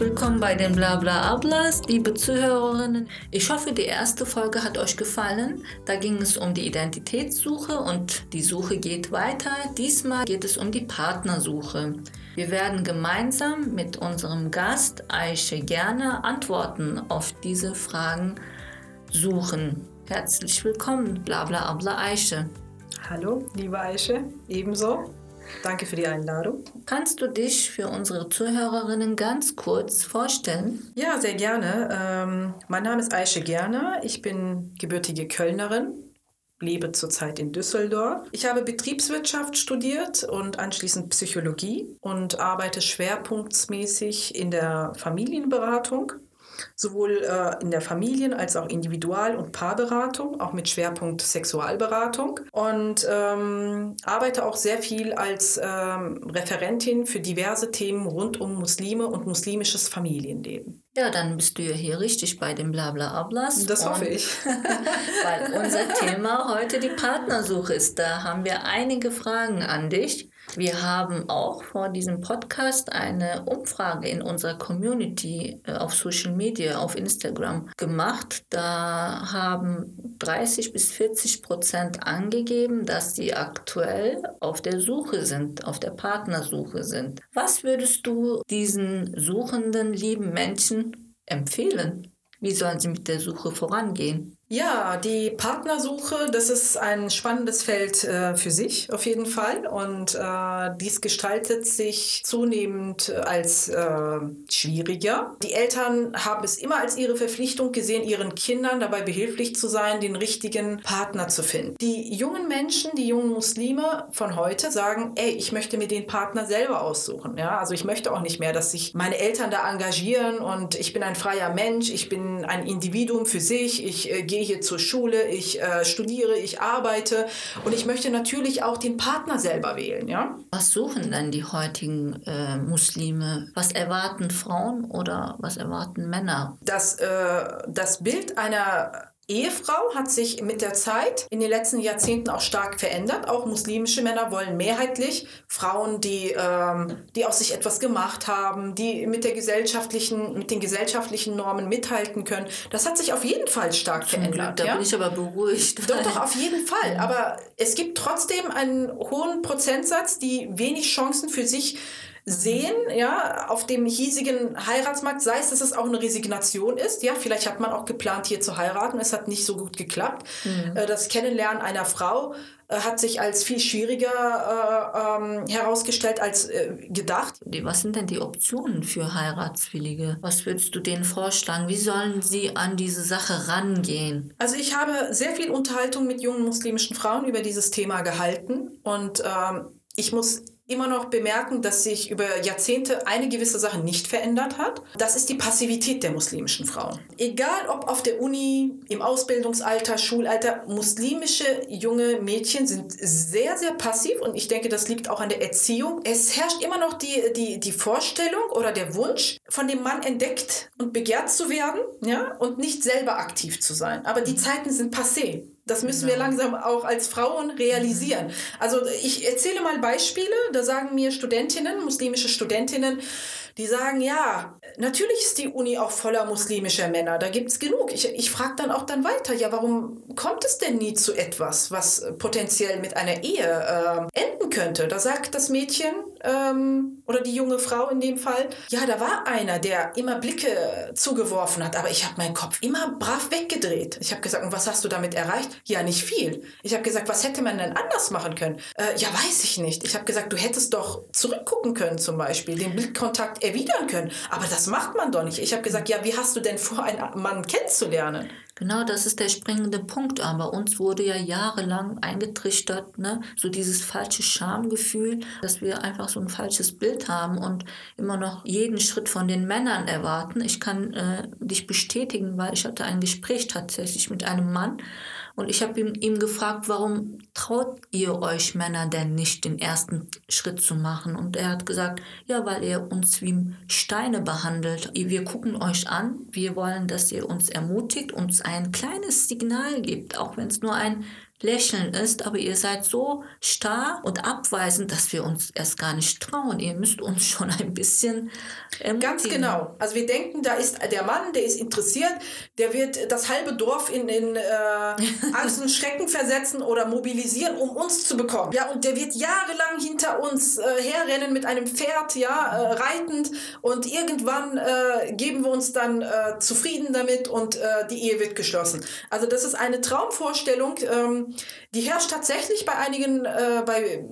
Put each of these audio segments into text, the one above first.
willkommen bei den Blabla Ablas, liebe Zuhörerinnen. Ich hoffe, die erste Folge hat euch gefallen. Da ging es um die Identitätssuche und die Suche geht weiter. Diesmal geht es um die Partnersuche. Wir werden gemeinsam mit unserem Gast Aische gerne Antworten auf diese Fragen suchen. Herzlich willkommen, Blabla Abla Aische. Hallo, liebe Aische, ebenso. Danke für die Einladung. Kannst du dich für unsere Zuhörerinnen ganz kurz vorstellen? Ja, sehr gerne. Ähm, mein Name ist Aische Gerner. Ich bin gebürtige Kölnerin, lebe zurzeit in Düsseldorf. Ich habe Betriebswirtschaft studiert und anschließend Psychologie und arbeite schwerpunktsmäßig in der Familienberatung sowohl äh, in der Familien- als auch Individual- und Paarberatung, auch mit Schwerpunkt Sexualberatung und ähm, arbeite auch sehr viel als ähm, Referentin für diverse Themen rund um Muslime und muslimisches Familienleben. Ja, dann bist du ja hier richtig bei dem Blabla Ablas. Das hoffe ich. weil unser Thema heute die Partnersuche ist. Da haben wir einige Fragen an dich. Wir haben auch vor diesem Podcast eine Umfrage in unserer Community äh, auf Social Media, auf Instagram gemacht. Da haben 30 bis 40 Prozent angegeben, dass sie aktuell auf der Suche sind, auf der Partnersuche sind. Was würdest du diesen suchenden, lieben Menschen empfehlen? Wie sollen sie mit der Suche vorangehen? Ja, die Partnersuche, das ist ein spannendes Feld äh, für sich auf jeden Fall. Und äh, dies gestaltet sich zunehmend als äh, schwieriger. Die Eltern haben es immer als ihre Verpflichtung gesehen, ihren Kindern dabei behilflich zu sein, den richtigen Partner zu finden. Die jungen Menschen, die jungen Muslime von heute sagen, ey, ich möchte mir den Partner selber aussuchen. Ja, also ich möchte auch nicht mehr, dass sich meine Eltern da engagieren und ich bin ein freier Mensch, ich bin ein Individuum für sich, ich äh, gehe gehe hier zur Schule, ich äh, studiere, ich arbeite und ich möchte natürlich auch den Partner selber wählen. Ja? Was suchen denn die heutigen äh, Muslime? Was erwarten Frauen oder was erwarten Männer? Das, äh, das Bild einer Ehefrau hat sich mit der Zeit in den letzten Jahrzehnten auch stark verändert. Auch muslimische Männer wollen mehrheitlich Frauen, die, ähm, die aus sich etwas gemacht haben, die mit, der gesellschaftlichen, mit den gesellschaftlichen Normen mithalten können. Das hat sich auf jeden Fall stark Zum verändert. Glück, da ja? bin ich aber beruhigt. Doch, doch, auf jeden Fall. Aber es gibt trotzdem einen hohen Prozentsatz, die wenig Chancen für sich sehen, ja, auf dem hiesigen Heiratsmarkt, sei es, dass es auch eine Resignation ist, ja, vielleicht hat man auch geplant, hier zu heiraten, es hat nicht so gut geklappt. Mhm. Äh, das Kennenlernen einer Frau äh, hat sich als viel schwieriger äh, ähm, herausgestellt als äh, gedacht. Was sind denn die Optionen für Heiratswillige? Was würdest du denen vorschlagen? Wie sollen sie an diese Sache rangehen? Also ich habe sehr viel Unterhaltung mit jungen muslimischen Frauen über dieses Thema gehalten und ähm, ich muss immer noch bemerken, dass sich über Jahrzehnte eine gewisse Sache nicht verändert hat. Das ist die Passivität der muslimischen Frauen. Egal ob auf der Uni, im Ausbildungsalter, Schulalter, muslimische junge Mädchen sind sehr, sehr passiv und ich denke, das liegt auch an der Erziehung. Es herrscht immer noch die, die, die Vorstellung oder der Wunsch, von dem Mann entdeckt und begehrt zu werden ja, und nicht selber aktiv zu sein. Aber die Zeiten sind passé. Das müssen genau. wir langsam auch als Frauen realisieren. Mhm. Also ich erzähle mal Beispiele, da sagen mir Studentinnen, muslimische Studentinnen, die sagen, ja, natürlich ist die Uni auch voller muslimischer Männer, da gibt es genug. Ich, ich frage dann auch dann weiter, ja, warum kommt es denn nie zu etwas, was potenziell mit einer Ehe äh, enden könnte? Da sagt das Mädchen ähm, oder die junge Frau in dem Fall, ja, da war einer, der immer Blicke zugeworfen hat, aber ich habe meinen Kopf immer brav weggedreht. Ich habe gesagt, und was hast du damit erreicht? Ja, nicht viel. Ich habe gesagt, was hätte man denn anders machen können? Äh, ja, weiß ich nicht. Ich habe gesagt, du hättest doch zurückgucken können zum Beispiel, den Blickkontakt erwidern können. Aber das macht man doch nicht. Ich habe gesagt, ja, wie hast du denn vor, einen Mann kennenzulernen? Genau, das ist der springende Punkt. Aber uns wurde ja jahrelang eingetrichtert, ne? so dieses falsche Schamgefühl, dass wir einfach so ein falsches Bild haben und immer noch jeden Schritt von den Männern erwarten. Ich kann äh, dich bestätigen, weil ich hatte ein Gespräch tatsächlich mit einem Mann und ich habe ihm, ihm gefragt, warum traut ihr euch Männer denn nicht, den ersten Schritt zu machen? Und er hat gesagt, ja, weil ihr uns wie Steine behandelt. Wir gucken euch an, wir wollen, dass ihr uns ermutigt, uns ein kleines Signal gibt, auch wenn es nur ein Lächeln ist, aber ihr seid so starr und abweisend, dass wir uns erst gar nicht trauen. Ihr müsst uns schon ein bisschen ermutigen. Ganz genau. Also wir denken, da ist der Mann, der ist interessiert, der wird das halbe Dorf in, in äh, Angst und Schrecken versetzen oder mobilisieren, um uns zu bekommen. Ja, und der wird jahrelang hinter uns äh, herrennen mit einem Pferd, ja, äh, reitend und irgendwann äh, geben wir uns dann äh, zufrieden damit und äh, die Ehe wird geschlossen. Also das ist eine Traumvorstellung, ähm, die herrscht tatsächlich bei einigen, äh, bei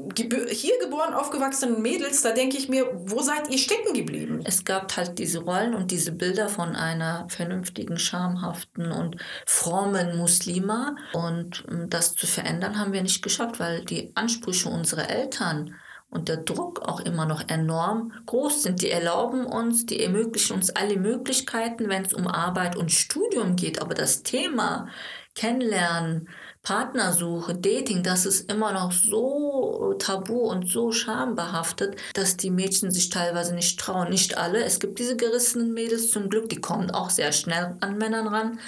hier geboren, aufgewachsenen Mädels. Da denke ich mir, wo seid ihr stecken geblieben? Es gab halt diese Rollen und diese Bilder von einer vernünftigen, schamhaften und frommen Muslima. Und um das zu verändern, haben wir nicht geschafft, weil die Ansprüche unserer Eltern und der Druck auch immer noch enorm groß sind. Die erlauben uns, die ermöglichen uns alle Möglichkeiten, wenn es um Arbeit und Studium geht. Aber das Thema Kennenlernen, Partnersuche, Dating, das ist immer noch so tabu und so schambehaftet, dass die Mädchen sich teilweise nicht trauen. Nicht alle. Es gibt diese gerissenen Mädels zum Glück, die kommen auch sehr schnell an Männern ran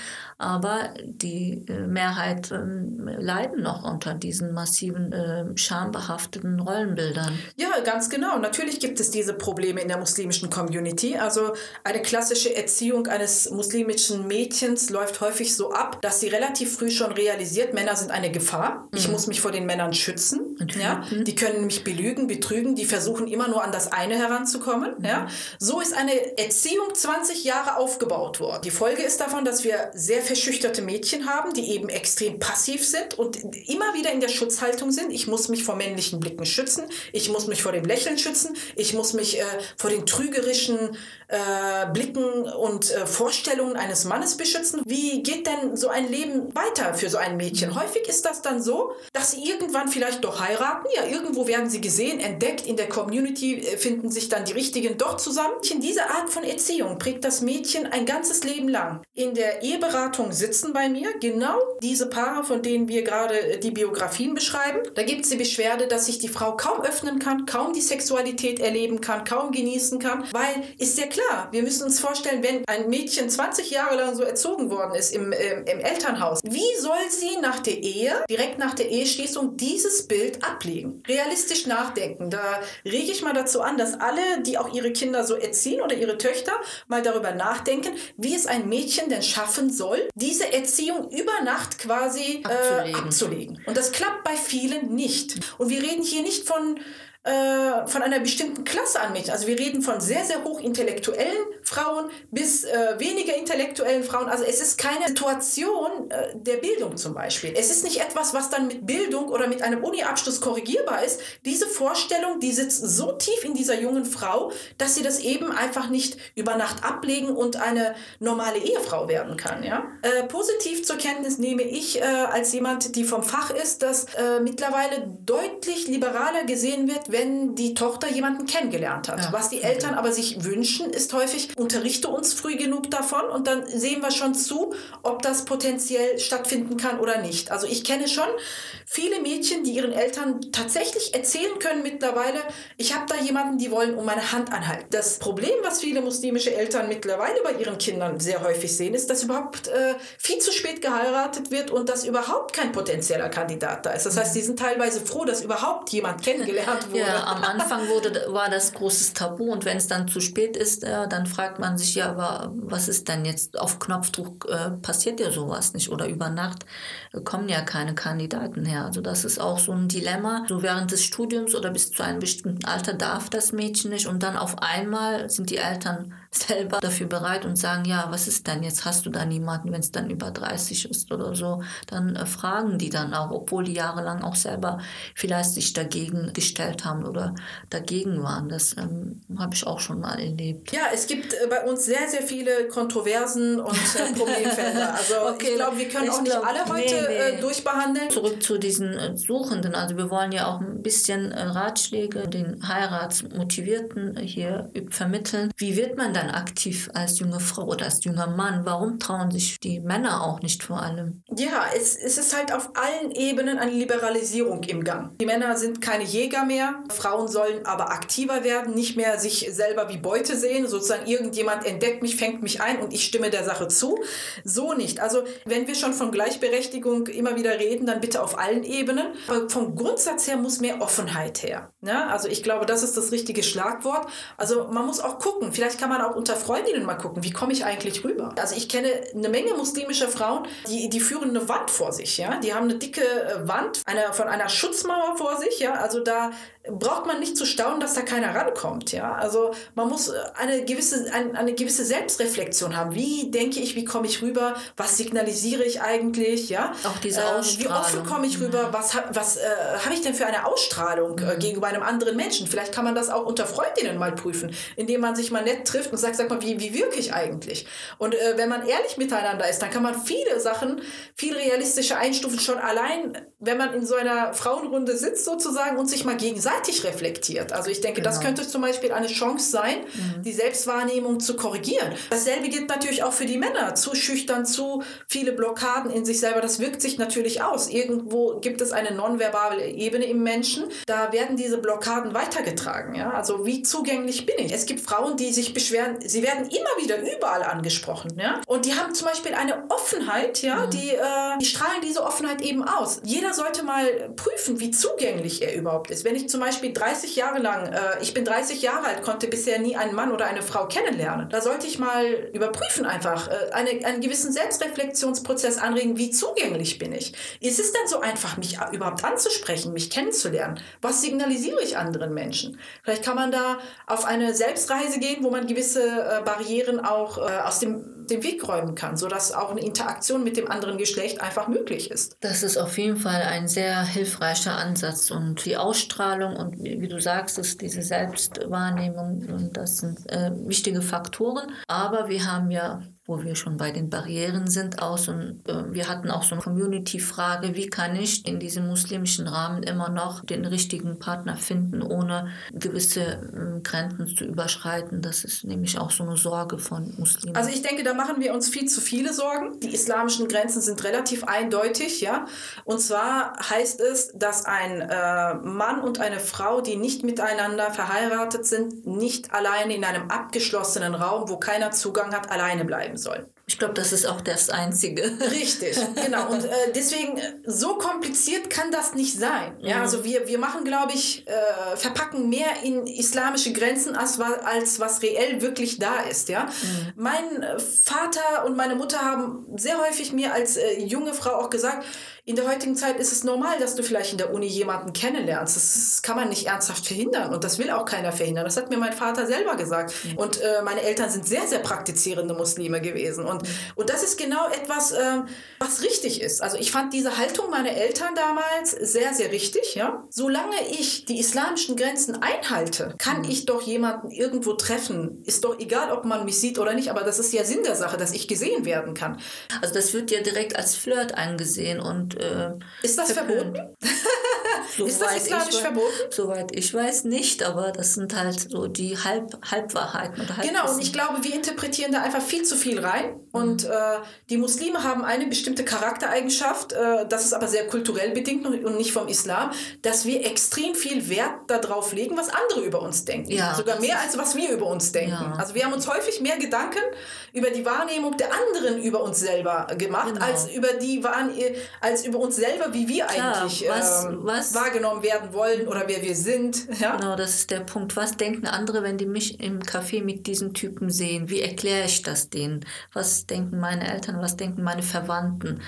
aber die äh, Mehrheit ähm, leiden noch unter diesen massiven äh, schambehafteten Rollenbildern. Ja, ganz genau. Natürlich gibt es diese Probleme in der muslimischen Community. Also eine klassische Erziehung eines muslimischen Mädchens läuft häufig so ab, dass sie relativ früh schon realisiert, Männer sind eine Gefahr. Ich mhm. muss mich vor den Männern schützen. Ja? Die können mich belügen, betrügen, die versuchen immer nur an das eine heranzukommen. Mhm. Ja? So ist eine Erziehung 20 Jahre aufgebaut worden. Die Folge ist davon, dass wir sehr verschüchterte Mädchen haben, die eben extrem passiv sind und immer wieder in der Schutzhaltung sind. Ich muss mich vor männlichen Blicken schützen, ich muss mich vor dem Lächeln schützen, ich muss mich äh, vor den trügerischen äh, Blicken und äh, Vorstellungen eines Mannes beschützen. Wie geht denn so ein Leben weiter für so ein Mädchen? Häufig ist das dann so, dass sie irgendwann vielleicht doch heiraten. Ja, irgendwo werden sie gesehen, entdeckt, in der Community äh, finden sich dann die Richtigen doch zusammen. In dieser Art von Erziehung prägt das Mädchen ein ganzes Leben lang. In der Eheberatung Beratung sitzen bei mir genau diese Paare, von denen wir gerade äh, die Biografien beschreiben. Da gibt es die Beschwerde, dass sich die Frau kaum öffnen kann, kaum die Sexualität erleben kann, kaum genießen kann, weil ist ja klar, wir müssen uns vorstellen, wenn ein Mädchen 20 Jahre lang so erzogen worden ist im, im, im Elternhaus, wie soll sie nach der Ehe, direkt nach der Eheschließung, dieses Bild ablegen? Realistisch nachdenken. Da rege ich mal dazu an, dass alle, die auch ihre Kinder so erziehen oder ihre Töchter, mal darüber nachdenken, wie es ein Mädchen denn schaffen soll, diese Erziehung über Nacht quasi abzulegen. Äh, abzulegen. Und das klappt bei vielen nicht. Und wir reden hier nicht von äh, von einer bestimmten Klasse an Mädchen. Also wir reden von sehr, sehr hochintellektuellen Frauen bis äh, weniger intellektuellen Frauen. Also es ist keine Situation äh, der Bildung zum Beispiel. Es ist nicht etwas, was dann mit Bildung oder mit einem Uni-Abschluss korrigierbar ist. Diese Vorstellung, die sitzt so tief in dieser jungen Frau, dass sie das eben einfach nicht über Nacht ablegen und eine normale Ehefrau werden kann. Ja? Äh, positiv zur Kenntnis nehme ich äh, als jemand, die vom Fach ist, dass mittlerweile deutlich liberaler gesehen wird, wenn die Tochter jemanden kennengelernt hat. Ja. Was die Eltern aber sich wünschen, ist häufig, unterrichte uns früh genug davon und dann sehen wir schon zu, ob das potenziell stattfinden kann oder nicht. Also ich kenne schon viele Mädchen, die ihren Eltern tatsächlich erzählen können mittlerweile, ich habe da jemanden, die wollen um meine Hand anhalten. Das Problem, was viele muslimische Eltern mittlerweile bei ihren Kindern sehr häufig sehen, ist, dass überhaupt äh, viel zu spät geheiratet wird und dass überhaupt kein potenzieller Kandidat da ist. Das heißt, sie sind teilweise froh, dass überhaupt jemand kennengelernt wurde ja, am Anfang wurde, war das großes Tabu und wenn es dann zu spät ist, äh, dann fragt man sich ja, aber was ist denn jetzt auf Knopfdruck äh, passiert ja sowas nicht oder über Nacht äh, kommen ja keine Kandidaten her. Also das ist auch so ein Dilemma. So während des Studiums oder bis zu einem bestimmten Alter darf das Mädchen nicht und dann auf einmal sind die Eltern selber dafür bereit und sagen, ja, was ist denn jetzt? Hast du da niemanden, wenn es dann über 30 ist oder so? Dann äh, fragen die dann auch, obwohl die jahrelang auch selber vielleicht sich dagegen gestellt haben oder dagegen waren. Das ähm, habe ich auch schon mal erlebt. Ja, es gibt äh, bei uns sehr, sehr viele Kontroversen und äh, Problemfelder. Also okay, ich glaube, wir können auch nicht glaub, alle heute nee, nee. Äh, durchbehandeln. Zurück zu diesen äh, Suchenden. Also wir wollen ja auch ein bisschen Ratschläge den Heiratsmotivierten hier vermitteln. Wie wird man da dann aktiv als junge Frau oder als junger Mann? Warum trauen sich die Männer auch nicht vor allem? Ja, es, es ist halt auf allen Ebenen eine Liberalisierung im Gang. Die Männer sind keine Jäger mehr, Frauen sollen aber aktiver werden, nicht mehr sich selber wie Beute sehen, sozusagen irgendjemand entdeckt mich, fängt mich ein und ich stimme der Sache zu. So nicht. Also wenn wir schon von Gleichberechtigung immer wieder reden, dann bitte auf allen Ebenen. Aber vom Grundsatz her muss mehr Offenheit her. Ja, also ich glaube, das ist das richtige Schlagwort. Also man muss auch gucken, vielleicht kann man auch unter Freundinnen mal gucken, wie komme ich eigentlich rüber? Also ich kenne eine Menge muslimischer Frauen, die, die führen eine Wand vor sich, ja. Die haben eine dicke äh, Wand eine, von einer Schutzmauer vor sich, ja. Also da braucht man nicht zu staunen, dass da keiner rankommt. Ja? Also man muss äh, eine gewisse, ein, eine gewisse Selbstreflexion haben. Wie denke ich, wie komme ich rüber? Was signalisiere ich eigentlich? Ja? Auch diese Ausstrahlung. Äh, wie offen komme ich rüber? Mhm. Was, was äh, habe ich denn für eine Ausstrahlung äh, mhm. gegenüber einem anderen Menschen? Vielleicht kann man das auch unter Freundinnen mal prüfen, indem man sich mal nett trifft und sagt, sag mal, wie, wie wirke ich eigentlich? Und äh, wenn man ehrlich miteinander ist, dann kann man viele Sachen viel realistischer einstufen, schon allein, wenn man in so einer Frauenrunde sitzt sozusagen und sich mal gegenseitig gegenseitig reflektiert. Also ich denke, genau. das könnte zum Beispiel eine Chance sein, mhm. die Selbstwahrnehmung zu korrigieren. Dasselbe gilt natürlich auch für die Männer. Zu schüchtern, zu viele Blockaden in sich selber, das wirkt sich natürlich aus. Irgendwo gibt es eine nonverbale Ebene im Menschen. Da werden diese Blockaden weitergetragen. Ja? Also wie zugänglich bin ich? Es gibt Frauen, die sich beschweren, sie werden immer wieder überall angesprochen. Ja? Und die haben zum Beispiel eine Offenheit, ja? Mhm. Die, äh, die strahlen diese Offenheit eben aus. Jeder sollte mal prüfen, wie zugänglich er überhaupt ist. Wenn ich zum zum Beispiel 30 Jahre lang, äh, ich bin 30 Jahre alt, konnte bisher nie einen Mann oder eine Frau kennenlernen. Da sollte ich mal überprüfen einfach, äh, eine, einen gewissen Selbstreflexionsprozess anregen, wie zugänglich bin ich. Ist es denn so einfach, mich überhaupt anzusprechen, mich kennenzulernen? Was signalisiere ich anderen Menschen? Vielleicht kann man da auf eine Selbstreise gehen, wo man gewisse äh, Barrieren auch äh, aus dem den Weg räumen kann, sodass auch eine Interaktion mit dem anderen Geschlecht einfach möglich ist. Das ist auf jeden Fall ein sehr hilfreicher Ansatz und die Ausstrahlung und wie du sagst, ist diese Selbstwahrnehmung und das sind äh, wichtige Faktoren. Aber wir haben ja wo wir schon bei den Barrieren sind, aus. Und äh, wir hatten auch so eine Community-Frage, wie kann ich in diesem muslimischen Rahmen immer noch den richtigen Partner finden, ohne gewisse äh, Grenzen zu überschreiten. Das ist nämlich auch so eine Sorge von Muslimen. Also ich denke, da machen wir uns viel zu viele Sorgen. Die islamischen Grenzen sind relativ eindeutig, ja. Und zwar heißt es, dass ein äh, Mann und eine Frau, die nicht miteinander verheiratet sind, nicht alleine in einem abgeschlossenen Raum, wo keiner Zugang hat, alleine bleiben sollen. Ich glaube, das ist auch das Einzige. Richtig, genau. Und äh, deswegen, äh, so kompliziert kann das nicht sein. Ja, mhm. also wir, wir machen, glaube ich, äh, verpacken mehr in islamische Grenzen, als, als was reell wirklich da ist. Ja? Mhm. Mein äh, Vater und meine Mutter haben sehr häufig mir als äh, junge Frau auch gesagt, in der heutigen Zeit ist es normal, dass du vielleicht in der Uni jemanden kennenlernst. Das kann man nicht ernsthaft verhindern und das will auch keiner verhindern. Das hat mir mein Vater selber gesagt. Mhm. Und äh, meine Eltern sind sehr, sehr praktizierende Muslime gewesen. Und, und das ist genau etwas, äh, was richtig ist. Also ich fand diese Haltung meiner Eltern damals sehr, sehr richtig. Ja? Solange ich die islamischen Grenzen einhalte, kann mhm. ich doch jemanden irgendwo treffen. Ist doch egal, ob man mich sieht oder nicht, aber das ist ja Sinn der Sache, dass ich gesehen werden kann. Also das wird ja direkt als Flirt angesehen und äh, ist das verboten? so ist das islamisch ich, verboten? Soweit ich weiß nicht, aber das sind halt so die Halb, Halbwahrheiten. Oder genau, und ich glaube, wir interpretieren da einfach viel zu viel rein. Mhm. Und äh, die Muslime haben eine bestimmte Charaktereigenschaft, äh, das ist aber sehr kulturell bedingt und nicht vom Islam, dass wir extrem viel Wert darauf legen, was andere über uns denken. Ja, Sogar mehr als was wir über uns denken. Ja. Also wir haben uns häufig mehr Gedanken über die Wahrnehmung der anderen über uns selber gemacht, genau. als über die als über uns selber, wie wir Klar, eigentlich was, ähm, was, wahrgenommen werden wollen oder wer wir sind. Ja? Genau, das ist der Punkt. Was denken andere, wenn die mich im Café mit diesen Typen sehen? Wie erkläre ich das denen? Was denken meine Eltern? Was denken meine Verwandten?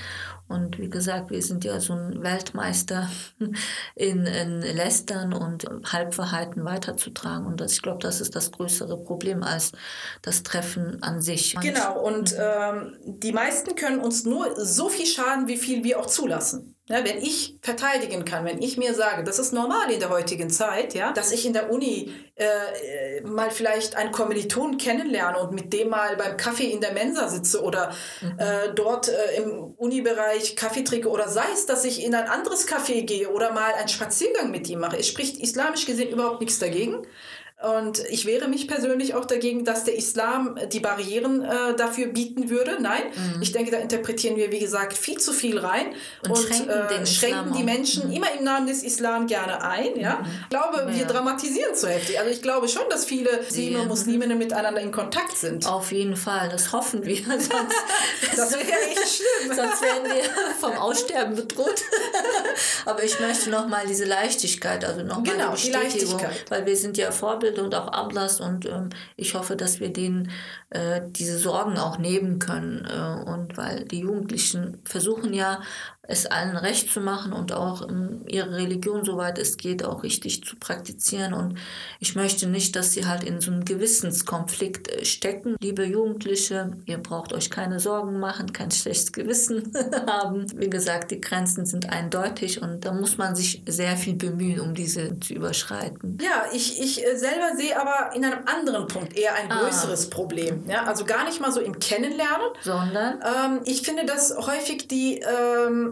Und wie gesagt, wir sind ja so ein Weltmeister in, in Lästern und Halbwahrheiten weiterzutragen. Und das, ich glaube, das ist das größere Problem als das Treffen an sich. Genau, und ähm, die meisten können uns nur so viel schaden, wie viel wir auch zulassen. Ja, wenn ich verteidigen kann, wenn ich mir sage, das ist normal in der heutigen Zeit, ja, dass ich in der Uni äh, mal vielleicht einen Kommiliton kennenlerne und mit dem mal beim Kaffee in der Mensa sitze oder mhm. äh, dort äh, im Unibereich Kaffee trinke oder sei es, dass ich in ein anderes Café gehe oder mal einen Spaziergang mit ihm mache. Es spricht islamisch gesehen überhaupt nichts dagegen. Und ich wehre mich persönlich auch dagegen, dass der Islam die Barrieren äh, dafür bieten würde. Nein, mhm. ich denke, da interpretieren wir, wie gesagt, viel zu viel rein und, und schränken, äh, schränken die Menschen mhm. immer im Namen des Islam gerne ein. Ja? Mhm. Ich glaube, ja. wir dramatisieren zu heftig. Also ich glaube schon, dass viele Muslime und Musliminnen miteinander in Kontakt sind. Auf jeden Fall, das hoffen wir. Sonst, das wäre ja echt schlimm. Sonst werden wir vom Aussterben bedroht. Aber ich möchte nochmal diese Leichtigkeit, also nochmal genau, die Bestätigung, die weil wir sind ja Vorbild Vorbild und auch Ablass und ähm, ich hoffe, dass wir denen äh, diese Sorgen auch nehmen können. Äh, und weil die Jugendlichen versuchen ja es allen recht zu machen und auch ihre Religion, soweit es geht, auch richtig zu praktizieren. Und ich möchte nicht, dass sie halt in so einem Gewissenskonflikt äh, stecken. Liebe Jugendliche, ihr braucht euch keine Sorgen machen, kein schlechtes Gewissen haben. Wie gesagt, die Grenzen sind eindeutig und da muss man sich sehr viel bemühen, um diese zu überschreiten. Ja, ich, ich äh, selber sehe aber in einem anderen Punkt eher ein ah. größeres ah. Problem. Ja, also gar nicht mal so im Kennenlernen, sondern ähm, ich finde, dass häufig die ähm,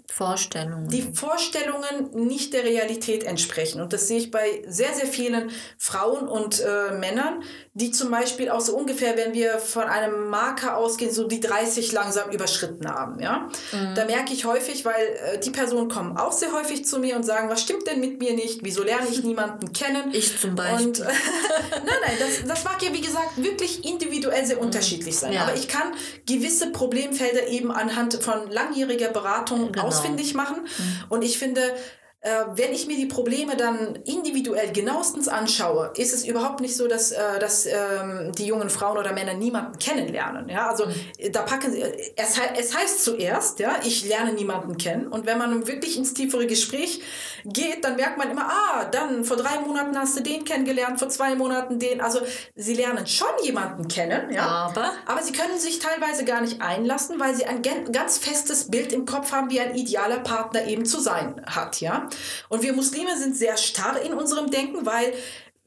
Vorstellungen. Die Vorstellungen nicht der Realität entsprechen. Und das sehe ich bei sehr, sehr vielen Frauen und äh, Männern, die zum Beispiel auch so ungefähr, wenn wir von einem Marker ausgehen, so die 30 langsam überschritten haben. Ja? Mhm. Da merke ich häufig, weil äh, die Personen kommen auch sehr häufig zu mir und sagen, was stimmt denn mit mir nicht? Wieso lerne ich niemanden kennen? Ich zum Beispiel. Und, äh, nein, nein, das, das mag ja wie gesagt wirklich individuell sehr mhm. unterschiedlich sein. Ja. Aber ich kann gewisse Problemfelder eben anhand von langjähriger Beratung genau. Ausfindig machen. Mhm. Und ich finde, äh, wenn ich mir die Probleme dann individuell genauestens anschaue, ist es überhaupt nicht so, dass, äh, dass ähm, die jungen Frauen oder Männer niemanden kennenlernen. Ja? Also mhm. da packen sie, es, es heißt zuerst, ja, ich lerne niemanden kennen. Und wenn man wirklich ins tiefere Gespräch geht, dann merkt man immer, ah, dann vor drei Monaten hast du den kennengelernt, vor zwei Monaten den. Also sie lernen schon jemanden kennen, ja. Aber, aber sie können sich teilweise gar nicht einlassen, weil sie ein ganz festes Bild im Kopf haben, wie ein idealer Partner eben zu sein hat, ja. Und wir Muslime sind sehr starr in unserem Denken, weil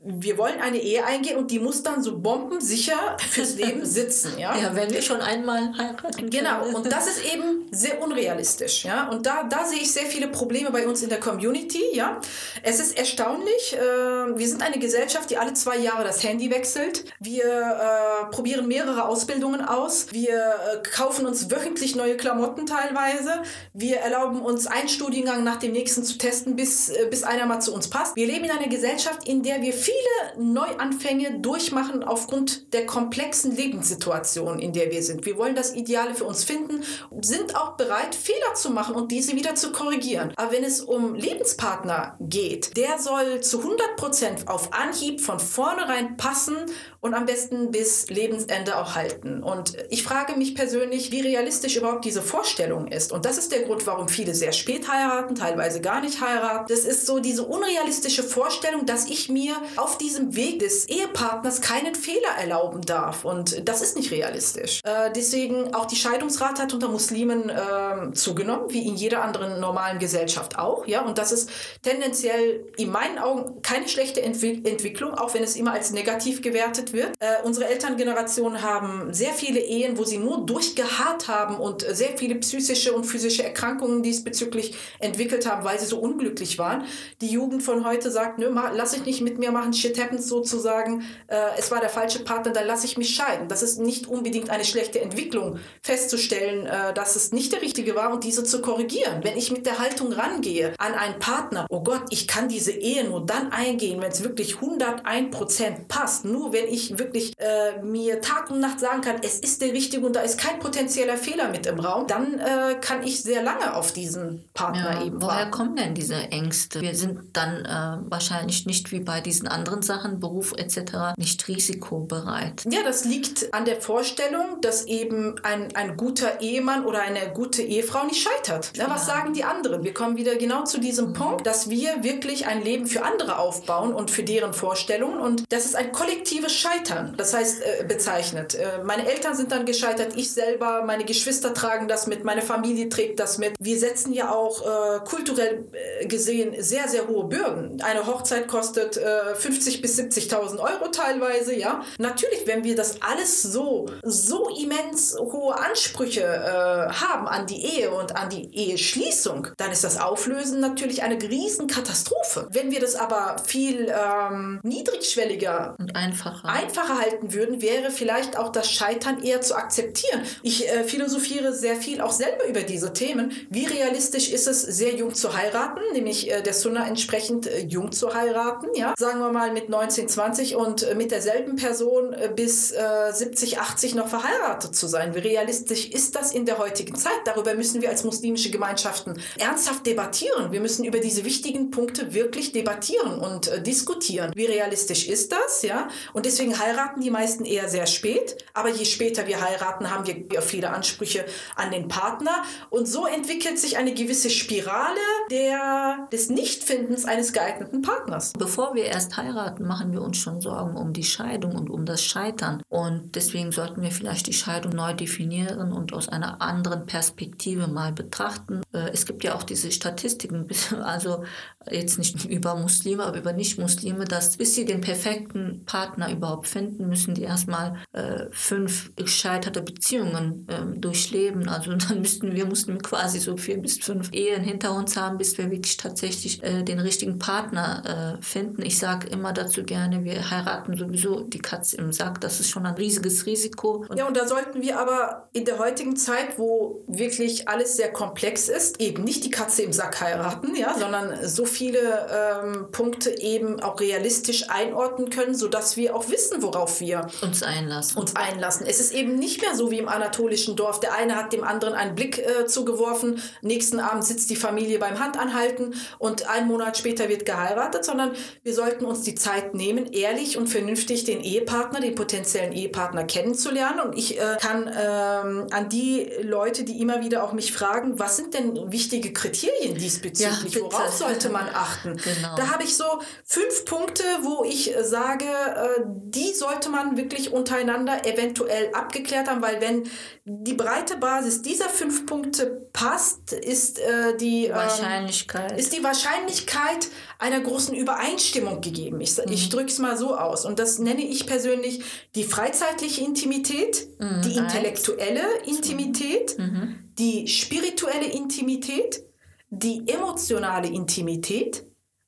wir wollen eine Ehe eingehen und die muss dann so bombensicher fürs Leben sitzen. Ja, ja wenn wir schon einmal heiraten. Genau, und das ist eben sehr unrealistisch. Ja, und da, da sehe ich sehr viele Probleme bei uns in der Community. Ja, es ist erstaunlich. Äh, wir sind eine Gesellschaft, die alle zwei Jahre das Handy wechselt. Wir äh, probieren mehrere Ausbildungen aus. Wir äh, kaufen uns wöchentlich neue Klamotten teilweise. Wir erlauben uns einen Studiengang nach dem nächsten zu testen, bis, äh, bis einer mal zu uns passt. Wir leben in einer Gesellschaft, in der wir viel viele Neuanfänge durchmachen aufgrund der komplexen Lebenssituation, in der wir sind. Wir wollen das Ideale für uns finden, sind auch bereit, Fehler zu machen und diese wieder zu korrigieren. Aber wenn es um Lebenspartner geht, der soll zu 100 Prozent auf Anhieb von vornherein passen und am besten bis Lebensende auch halten. Und ich frage mich persönlich, wie realistisch überhaupt diese Vorstellung ist. Und das ist der Grund, warum viele sehr spät heiraten, teilweise gar nicht heiraten. Das ist so diese unrealistische Vorstellung, dass ich mir auf diesem Weg des Ehepartners keinen Fehler erlauben darf. Und das ist nicht realistisch. Äh, deswegen auch die Scheidungsrate hat unter Muslimen äh, zugenommen, wie in jeder anderen normalen Gesellschaft auch. Ja? Und das ist tendenziell in meinen Augen keine schlechte Entwick Entwicklung, auch wenn es immer als negativ gewertet wird. Äh, unsere Elterngeneration haben sehr viele Ehen, wo sie nur durchgeharrt haben und sehr viele psychische und physische Erkrankungen diesbezüglich entwickelt haben, weil sie so unglücklich waren. Die Jugend von heute sagt, nö, lass ich nicht mit mir machen, shit happens sozusagen, äh, es war der falsche Partner, dann lasse ich mich scheiden. Das ist nicht unbedingt eine schlechte Entwicklung, festzustellen, äh, dass es nicht der richtige war und diese zu korrigieren. Wenn ich mit der Haltung rangehe an einen Partner, oh Gott, ich kann diese Ehe nur dann eingehen, wenn es wirklich 101% passt, nur wenn ich ich wirklich äh, mir Tag und Nacht sagen kann, es ist der richtige und da ist kein potenzieller Fehler mit im Raum, dann äh, kann ich sehr lange auf diesen Partner ja, eben woher warten. Woher kommen denn diese Ängste? Wir sind dann äh, wahrscheinlich nicht wie bei diesen anderen Sachen, Beruf etc., nicht risikobereit. Ja, das liegt an der Vorstellung, dass eben ein, ein guter Ehemann oder eine gute Ehefrau nicht scheitert. Ja, was ja. sagen die anderen? Wir kommen wieder genau zu diesem mhm. Punkt, dass wir wirklich ein Leben für andere aufbauen und für deren Vorstellungen und das ist ein kollektives Scheitern Scheitern, das heißt äh, bezeichnet. Äh, meine Eltern sind dann gescheitert, ich selber, meine Geschwister tragen das mit, meine Familie trägt das mit. Wir setzen ja auch äh, kulturell äh, gesehen sehr, sehr hohe Bürden. Eine Hochzeit kostet 50 äh, bis 70.000 Euro teilweise, ja. Natürlich, wenn wir das alles so, so immens hohe Ansprüche äh, haben an die Ehe und an die Eheschließung, dann ist das Auflösen natürlich eine Riesenkatastrophe. Wenn wir das aber viel ähm, niedrigschwelliger und einfacher. Einfacher halten würden, wäre vielleicht auch das Scheitern eher zu akzeptieren. Ich äh, philosophiere sehr viel auch selber über diese Themen. Wie realistisch ist es, sehr jung zu heiraten, nämlich äh, der Sunna entsprechend äh, jung zu heiraten, ja? Sagen wir mal mit 19, 20 und äh, mit derselben Person äh, bis 70, äh, 80 noch verheiratet zu sein. Wie realistisch ist das in der heutigen Zeit? Darüber müssen wir als muslimische Gemeinschaften ernsthaft debattieren. Wir müssen über diese wichtigen Punkte wirklich debattieren und diskutieren. Wie realistisch ist das? Ja? Und deswegen heiraten die meisten eher sehr spät. Aber je später wir heiraten, haben wir viele Ansprüche an den Partner. Und so entwickelt sich eine gewisse Spirale der, des Nichtfindens eines geeigneten Partners. Bevor wir erst heiraten, machen wir uns schon Sorgen um die Scheidung und um das Scheitern. Und deswegen sollten wir vielleicht die Scheidung neu definieren und aus einer anderen Perspektive mal betrachten. Äh, es gibt ja auch diese Statistiken, also jetzt nicht über Muslime, aber über Nicht-Muslime, dass bis sie den perfekten Partner überhaupt finden, müssen die erstmal äh, fünf gescheiterte Beziehungen äh, durchleben. Also dann müssten wir Muslime quasi so vier bis fünf Ehen hinter uns haben, bis wir wirklich tatsächlich äh, den richtigen Partner äh, finden. Ich sage immer dazu gerne, wir heiraten sowieso die Katze im Sack. Das ist schon ein riesiges Risiko. Und ja, und da sollten wir aber in der heutigen Zeit, wo wirklich alles sehr komplex ist, eben nicht die Katze im Sack heiraten, ja, sondern so viele ähm, Punkte eben auch realistisch einordnen können, sodass wir auch wissen, worauf wir uns einlassen. Uns einlassen. Es ist eben nicht mehr so wie im anatolischen Dorf. Der eine hat dem anderen einen Blick äh, zugeworfen, nächsten Abend sitzt die Familie beim Handanhalten und einen Monat später wird geheiratet, sondern wir sollten uns die Zeit nehmen, ehrlich und vernünftig den Ehepartner, den potenziellen Ehepartner kennenzulernen. Und ich äh, kann ähm, an die Leute, die immer wieder auch mich fragen, was sind denn wichtige Kriterien diesbezüglich? Ja, Worauf sollte man achten? Genau. Da habe ich so fünf Punkte, wo ich äh, sage, äh, die sollte man wirklich untereinander eventuell abgeklärt haben, weil wenn die breite Basis dieser fünf Punkte passt, ist äh, die ähm, Wahrscheinlichkeit. Ähm, ist die Wahrscheinlichkeit einer großen Übereinstimmung gegeben. Ich, mhm. ich drücke es mal so aus. Und das nenne ich persönlich die freizeitliche Intimität, mhm. die intellektuelle Intimität, mhm. die spirituelle Intimität, die emotionale Intimität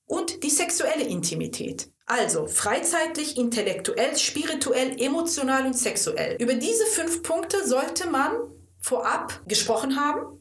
und die sexuelle Intimität. Also freizeitlich, intellektuell, spirituell, emotional und sexuell. Über diese fünf Punkte sollte man vorab gesprochen haben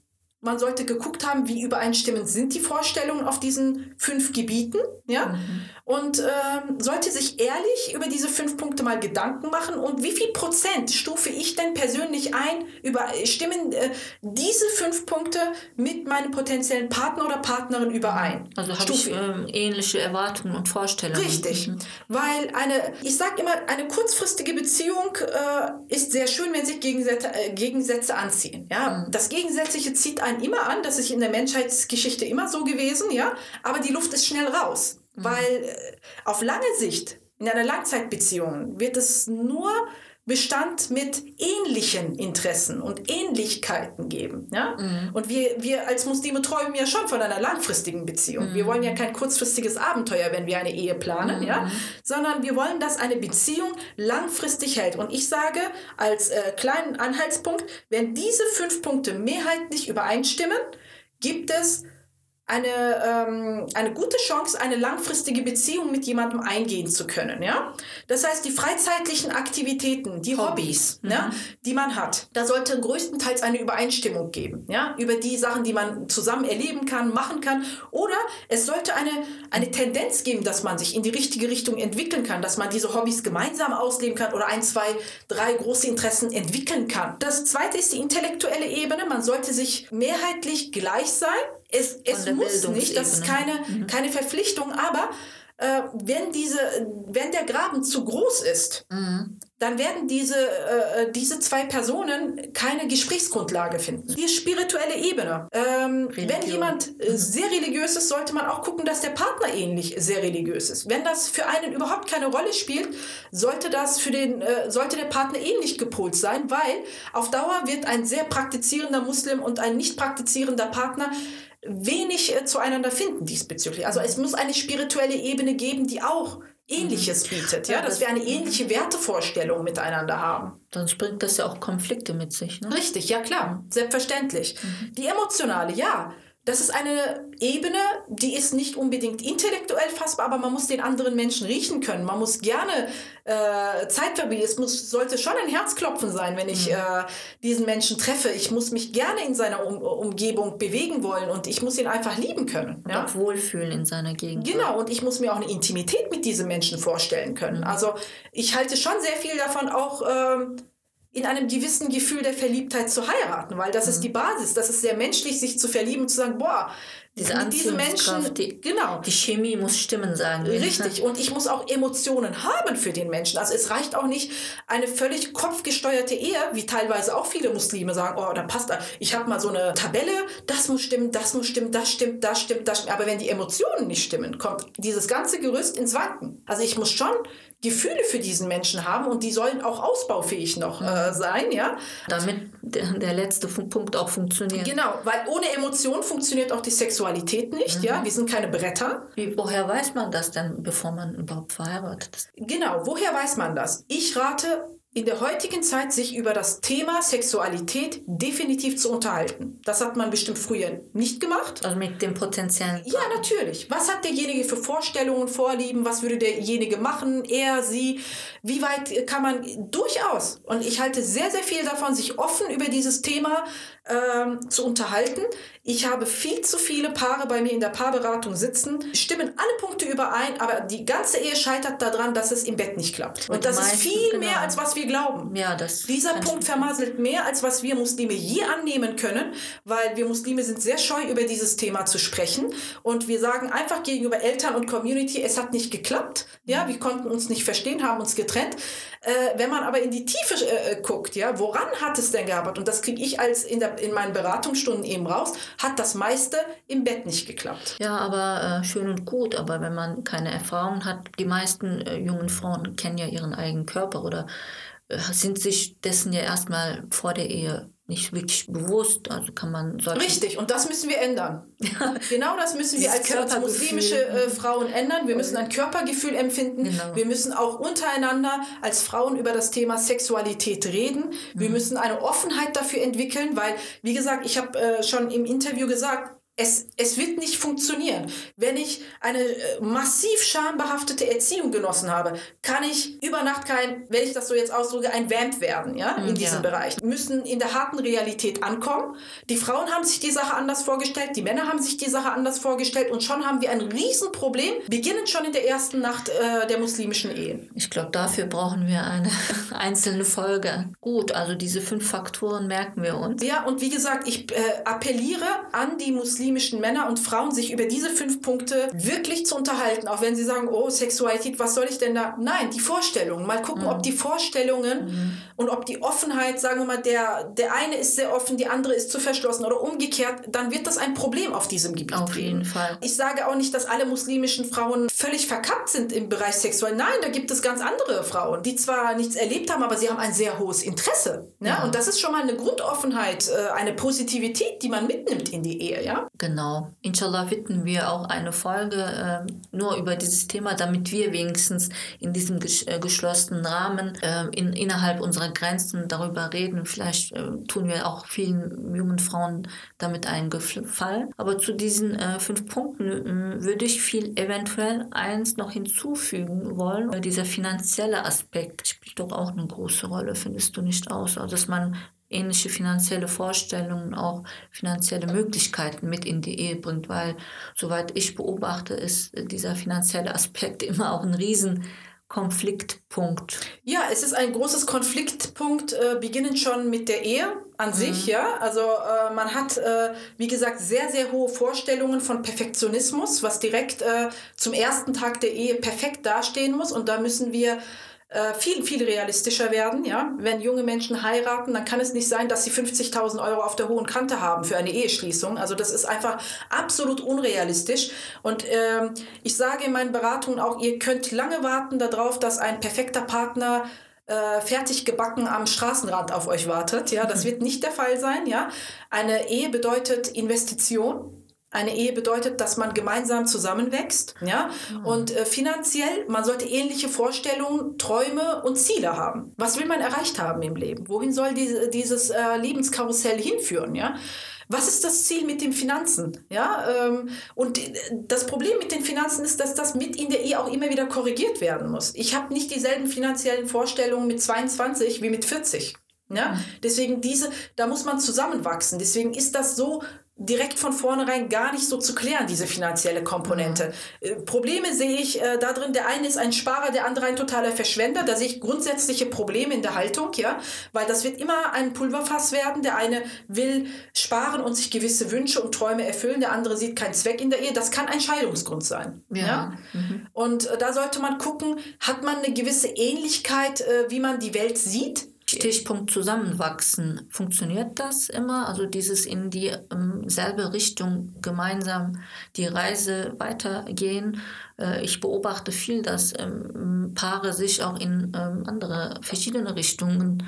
man sollte geguckt haben, wie übereinstimmend sind die Vorstellungen auf diesen fünf Gebieten, ja, mhm. und ähm, sollte sich ehrlich über diese fünf Punkte mal Gedanken machen und wie viel Prozent stufe ich denn persönlich ein, überstimmen äh, diese fünf Punkte mit meinem potenziellen Partner oder Partnerin überein. Also habe ich äh, ähnliche Erwartungen und Vorstellungen. Richtig, mhm. weil eine, ich sage immer, eine kurzfristige Beziehung äh, ist sehr schön, wenn sich Gegensätze, äh, Gegensätze anziehen. Ja, mhm. das Gegensätzliche zieht ein immer an, das ist in der Menschheitsgeschichte immer so gewesen, ja, aber die Luft ist schnell raus, mhm. weil äh, auf lange Sicht in einer Langzeitbeziehung wird es nur Bestand mit ähnlichen Interessen und Ähnlichkeiten geben. Ja? Mhm. Und wir, wir als Muslime träumen ja schon von einer langfristigen Beziehung. Mhm. Wir wollen ja kein kurzfristiges Abenteuer, wenn wir eine Ehe planen, mhm. ja? sondern wir wollen, dass eine Beziehung langfristig hält. Und ich sage als äh, kleinen Anhaltspunkt, wenn diese fünf Punkte mehrheitlich übereinstimmen, gibt es eine, ähm, eine gute Chance, eine langfristige Beziehung mit jemandem eingehen zu können. Ja? Das heißt, die freizeitlichen Aktivitäten, die Hobbys, mhm. ja, die man hat, da sollte größtenteils eine Übereinstimmung geben. Ja? Über die Sachen, die man zusammen erleben kann, machen kann. Oder es sollte eine, eine Tendenz geben, dass man sich in die richtige Richtung entwickeln kann, dass man diese Hobbys gemeinsam ausleben kann oder ein, zwei, drei große Interessen entwickeln kann. Das zweite ist die intellektuelle Ebene. Man sollte sich mehrheitlich gleich sein es, es muss nicht, das ist keine, mhm. keine Verpflichtung, aber äh, wenn, diese, wenn der Graben zu groß ist, mhm. dann werden diese, äh, diese zwei Personen keine Gesprächsgrundlage finden. Die spirituelle Ebene. Ähm, wenn jemand äh, mhm. sehr religiös ist, sollte man auch gucken, dass der Partner ähnlich sehr religiös ist. Wenn das für einen überhaupt keine Rolle spielt, sollte das für den, äh, sollte der Partner ähnlich gepolt sein, weil auf Dauer wird ein sehr praktizierender Muslim und ein nicht praktizierender Partner wenig äh, zueinander finden diesbezüglich. Also es muss eine spirituelle Ebene geben, die auch Ähnliches mhm. bietet, ja, ja dass wir eine ähnliche Wertevorstellung miteinander haben. Sonst bringt das ja auch Konflikte mit sich. Ne? Richtig, ja klar, selbstverständlich. Mhm. Die emotionale, ja, das ist eine Ebene, die ist nicht unbedingt intellektuell fassbar, aber man muss den anderen Menschen riechen können. Man muss gerne äh, Zeit verbringen. Es muss, sollte schon ein Herzklopfen sein, wenn ich mhm. äh, diesen Menschen treffe. Ich muss mich gerne in seiner um Umgebung bewegen wollen und ich muss ihn einfach lieben können. Und ja? auch wohlfühlen in seiner Gegend. Genau, und ich muss mir auch eine Intimität mit diesem Menschen vorstellen können. Mhm. Also ich halte schon sehr viel davon, auch äh, in einem gewissen Gefühl der Verliebtheit zu heiraten, weil das mhm. ist die Basis. Das ist sehr menschlich, sich zu verlieben und zu sagen, boah, diese mit diesen Menschen, die, genau. Die Chemie muss stimmen, sagen wir. Richtig. Und ich muss auch Emotionen haben für den Menschen. Also es reicht auch nicht eine völlig kopfgesteuerte Ehe, wie teilweise auch viele Muslime sagen, oh, da passt, ich habe mal so eine Tabelle, das muss stimmen, das muss stimmen, das stimmt, das stimmt, das stimmt. Aber wenn die Emotionen nicht stimmen, kommt dieses ganze Gerüst ins Wanken. Also ich muss schon Gefühle für diesen Menschen haben und die sollen auch ausbaufähig noch äh, sein, ja. Damit der, der, letzte Punkt auch funktioniert. Genau, weil ohne Emotion funktioniert auch die Sexualität nicht, mhm. ja. Wir sind keine Bretter. Wie, woher weiß man das denn, bevor man überhaupt verheiratet ist? Genau, woher weiß man das? Ich rate in der heutigen Zeit sich über das Thema Sexualität definitiv zu unterhalten. Das hat man bestimmt früher nicht gemacht. Also mit dem potenziellen. Ja, natürlich. Was hat derjenige für Vorstellungen, Vorlieben? Was würde derjenige machen? Er, sie? Wie weit kann man durchaus? Und ich halte sehr, sehr viel davon, sich offen über dieses Thema ähm, zu unterhalten. Ich habe viel zu viele Paare bei mir in der Paarberatung sitzen, stimmen alle Punkte überein, aber die ganze Ehe scheitert daran, dass es im Bett nicht klappt. Und, Und das ist viel genau. mehr, als was wir glauben. Ja, das Dieser Punkt vermasselt mehr, als was wir Muslime je annehmen können, weil wir Muslime sind sehr scheu, über dieses Thema zu sprechen. Und wir sagen einfach gegenüber Eltern und Community, es hat nicht geklappt. Ja, wir konnten uns nicht verstehen, haben uns getrennt. Äh, wenn man aber in die Tiefe äh, äh guckt, ja, woran hat es denn gearbeitet? Und das kriege ich als in, der, in meinen Beratungsstunden eben raus, hat das meiste im Bett nicht geklappt. Ja, aber äh, schön und gut, aber wenn man keine Erfahrung hat, die meisten äh, jungen Frauen kennen ja ihren eigenen Körper oder äh, sind sich dessen ja erstmal vor der Ehe nicht wirklich bewusst. Also kann man Richtig, und das müssen wir ändern. genau das müssen wir als, als muslimische äh, Frauen ändern. Wir müssen ein Körpergefühl empfinden. Genau. Wir müssen auch untereinander als Frauen über das Thema Sexualität reden. Wir mhm. müssen eine Offenheit dafür entwickeln, weil, wie gesagt, ich habe äh, schon im Interview gesagt, es, es wird nicht funktionieren. Wenn ich eine äh, massiv schambehaftete Erziehung genossen habe, kann ich über Nacht kein, wenn ich das so jetzt ausdrücke, ein Vamp werden, ja, in ja. diesem Bereich. Wir müssen in der harten Realität ankommen. Die Frauen haben sich die Sache anders vorgestellt, die Männer haben sich die Sache anders vorgestellt und schon haben wir ein Riesenproblem, beginnend schon in der ersten Nacht äh, der muslimischen Ehen. Ich glaube, dafür brauchen wir eine einzelne Folge. Gut, also diese fünf Faktoren merken wir uns. Ja, und wie gesagt, ich äh, appelliere an die Muslimen, muslimischen Männer und Frauen sich über diese fünf Punkte wirklich zu unterhalten, auch wenn sie sagen, oh, Sexualität, was soll ich denn da? Nein, die Vorstellungen. Mal gucken, mhm. ob die Vorstellungen mhm. und ob die Offenheit, sagen wir mal, der, der eine ist sehr offen, die andere ist zu verschlossen oder umgekehrt, dann wird das ein Problem auf diesem Gebiet. Auf jeden. Fall. Ich sage auch nicht, dass alle muslimischen Frauen völlig verkappt sind im Bereich Sexualität. Nein, da gibt es ganz andere Frauen, die zwar nichts erlebt haben, aber sie haben ein sehr hohes Interesse. Ne? Ja. Und das ist schon mal eine Grundoffenheit, äh, eine Positivität, die man mitnimmt in die Ehe. Ja? Genau. Inshallah widmen wir auch eine Folge äh, nur über dieses Thema, damit wir wenigstens in diesem ges äh, geschlossenen Rahmen äh, in, innerhalb unserer Grenzen darüber reden. Vielleicht äh, tun wir auch vielen jungen Frauen damit einen Gefallen. Aber zu diesen äh, fünf Punkten äh, würde ich viel eventuell eins noch hinzufügen wollen. Dieser finanzielle Aspekt spielt doch auch eine große Rolle, findest du nicht aus? Also dass man ähnliche finanzielle Vorstellungen, auch finanzielle Möglichkeiten mit in die Ehe bringt, weil soweit ich beobachte, ist dieser finanzielle Aspekt immer auch ein Riesenkonfliktpunkt. Ja, es ist ein großes Konfliktpunkt, äh, beginnend schon mit der Ehe an mhm. sich, ja. Also äh, man hat, äh, wie gesagt, sehr, sehr hohe Vorstellungen von Perfektionismus, was direkt äh, zum ersten Tag der Ehe perfekt dastehen muss. Und da müssen wir äh, viel, viel realistischer werden. Ja? Wenn junge Menschen heiraten, dann kann es nicht sein, dass sie 50.000 Euro auf der hohen Kante haben für eine Eheschließung. Also das ist einfach absolut unrealistisch. Und ähm, ich sage in meinen Beratungen auch, ihr könnt lange warten darauf, dass ein perfekter Partner äh, fertig gebacken am Straßenrand auf euch wartet. Ja, das mhm. wird nicht der Fall sein. Ja, eine Ehe bedeutet Investition. Eine Ehe bedeutet, dass man gemeinsam zusammenwächst, ja, mhm. und äh, finanziell, man sollte ähnliche Vorstellungen, Träume und Ziele haben. Was will man erreicht haben im Leben? Wohin soll diese, dieses äh, Lebenskarussell hinführen, ja? Was ist das Ziel mit den Finanzen? Ja, ähm, und das Problem mit den Finanzen ist, dass das mit in der Ehe auch immer wieder korrigiert werden muss. Ich habe nicht dieselben finanziellen Vorstellungen mit 22 wie mit 40. Ja, mhm. deswegen diese, da muss man zusammenwachsen. Deswegen ist das so direkt von vornherein gar nicht so zu klären, diese finanzielle Komponente. Mhm. Äh, Probleme sehe ich äh, da drin. Der eine ist ein Sparer, der andere ein totaler Verschwender. Da sehe ich grundsätzliche Probleme in der Haltung, ja, weil das wird immer ein Pulverfass werden. Der eine will sparen und sich gewisse Wünsche und Träume erfüllen, der andere sieht keinen Zweck in der Ehe. Das kann ein Scheidungsgrund sein. Ja. ja? Mhm. Und äh, da sollte man gucken, hat man eine gewisse Ähnlichkeit, äh, wie man die Welt sieht? Stichpunkt zusammenwachsen. Funktioniert das immer? Also dieses in die ähm, selbe Richtung gemeinsam die Reise weitergehen. Äh, ich beobachte viel, dass ähm, Paare sich auch in ähm, andere verschiedene Richtungen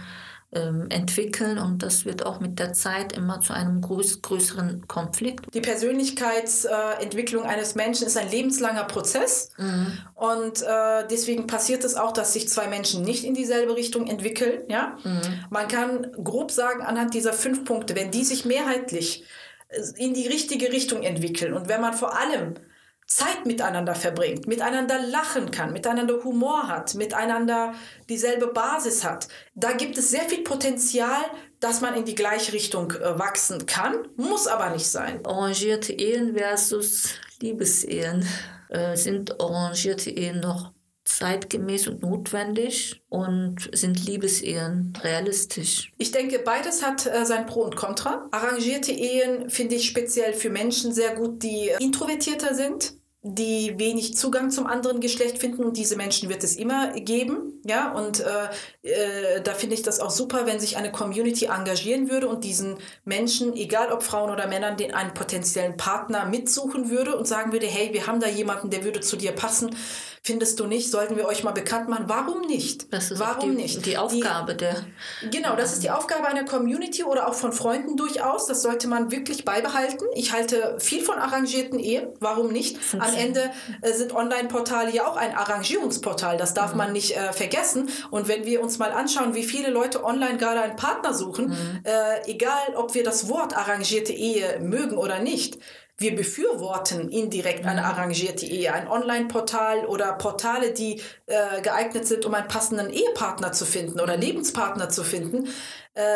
entwickeln und das wird auch mit der Zeit immer zu einem groß, größeren Konflikt. Die Persönlichkeitsentwicklung eines Menschen ist ein lebenslanger Prozess mhm. und äh, deswegen passiert es auch, dass sich zwei Menschen nicht in dieselbe Richtung entwickeln. Ja? Mhm. Man kann grob sagen, anhand dieser fünf Punkte, wenn die sich mehrheitlich äh, in die richtige Richtung entwickeln und wenn man vor allem Zeit miteinander verbringt, miteinander lachen kann, miteinander Humor hat, miteinander dieselbe Basis hat. Da gibt es sehr viel Potenzial, dass man in die gleiche Richtung äh, wachsen kann, muss aber nicht sein. Arrangierte Ehen versus Liebesehen. Äh, sind arrangierte Ehen noch zeitgemäß und notwendig und sind Liebesehen realistisch? Ich denke, beides hat äh, sein Pro und Contra. Arrangierte Ehen finde ich speziell für Menschen sehr gut, die introvertierter sind die wenig Zugang zum anderen Geschlecht finden und diese Menschen wird es immer geben, ja, und äh, äh, da finde ich das auch super, wenn sich eine Community engagieren würde und diesen Menschen, egal ob Frauen oder Männern, den einen potenziellen Partner mitsuchen würde und sagen würde, hey, wir haben da jemanden, der würde zu dir passen, findest du nicht, sollten wir euch mal bekannt machen, warum nicht? Das ist warum die, nicht? Die Aufgabe die, der. Genau, das ist die Aufgabe einer Community oder auch von Freunden durchaus, das sollte man wirklich beibehalten. Ich halte viel von arrangierten Ehen, warum nicht? Am Ende äh, sind Online-Portale ja auch ein Arrangierungsportal, das darf mhm. man nicht äh, vergessen. Und wenn wir uns mal anschauen, wie viele Leute online gerade einen Partner suchen, mhm. äh, egal ob wir das Wort arrangierte Ehe mögen oder nicht, wir befürworten indirekt eine mhm. arrangierte Ehe, ein Online-Portal oder Portale, die äh, geeignet sind, um einen passenden Ehepartner zu finden oder Lebenspartner zu finden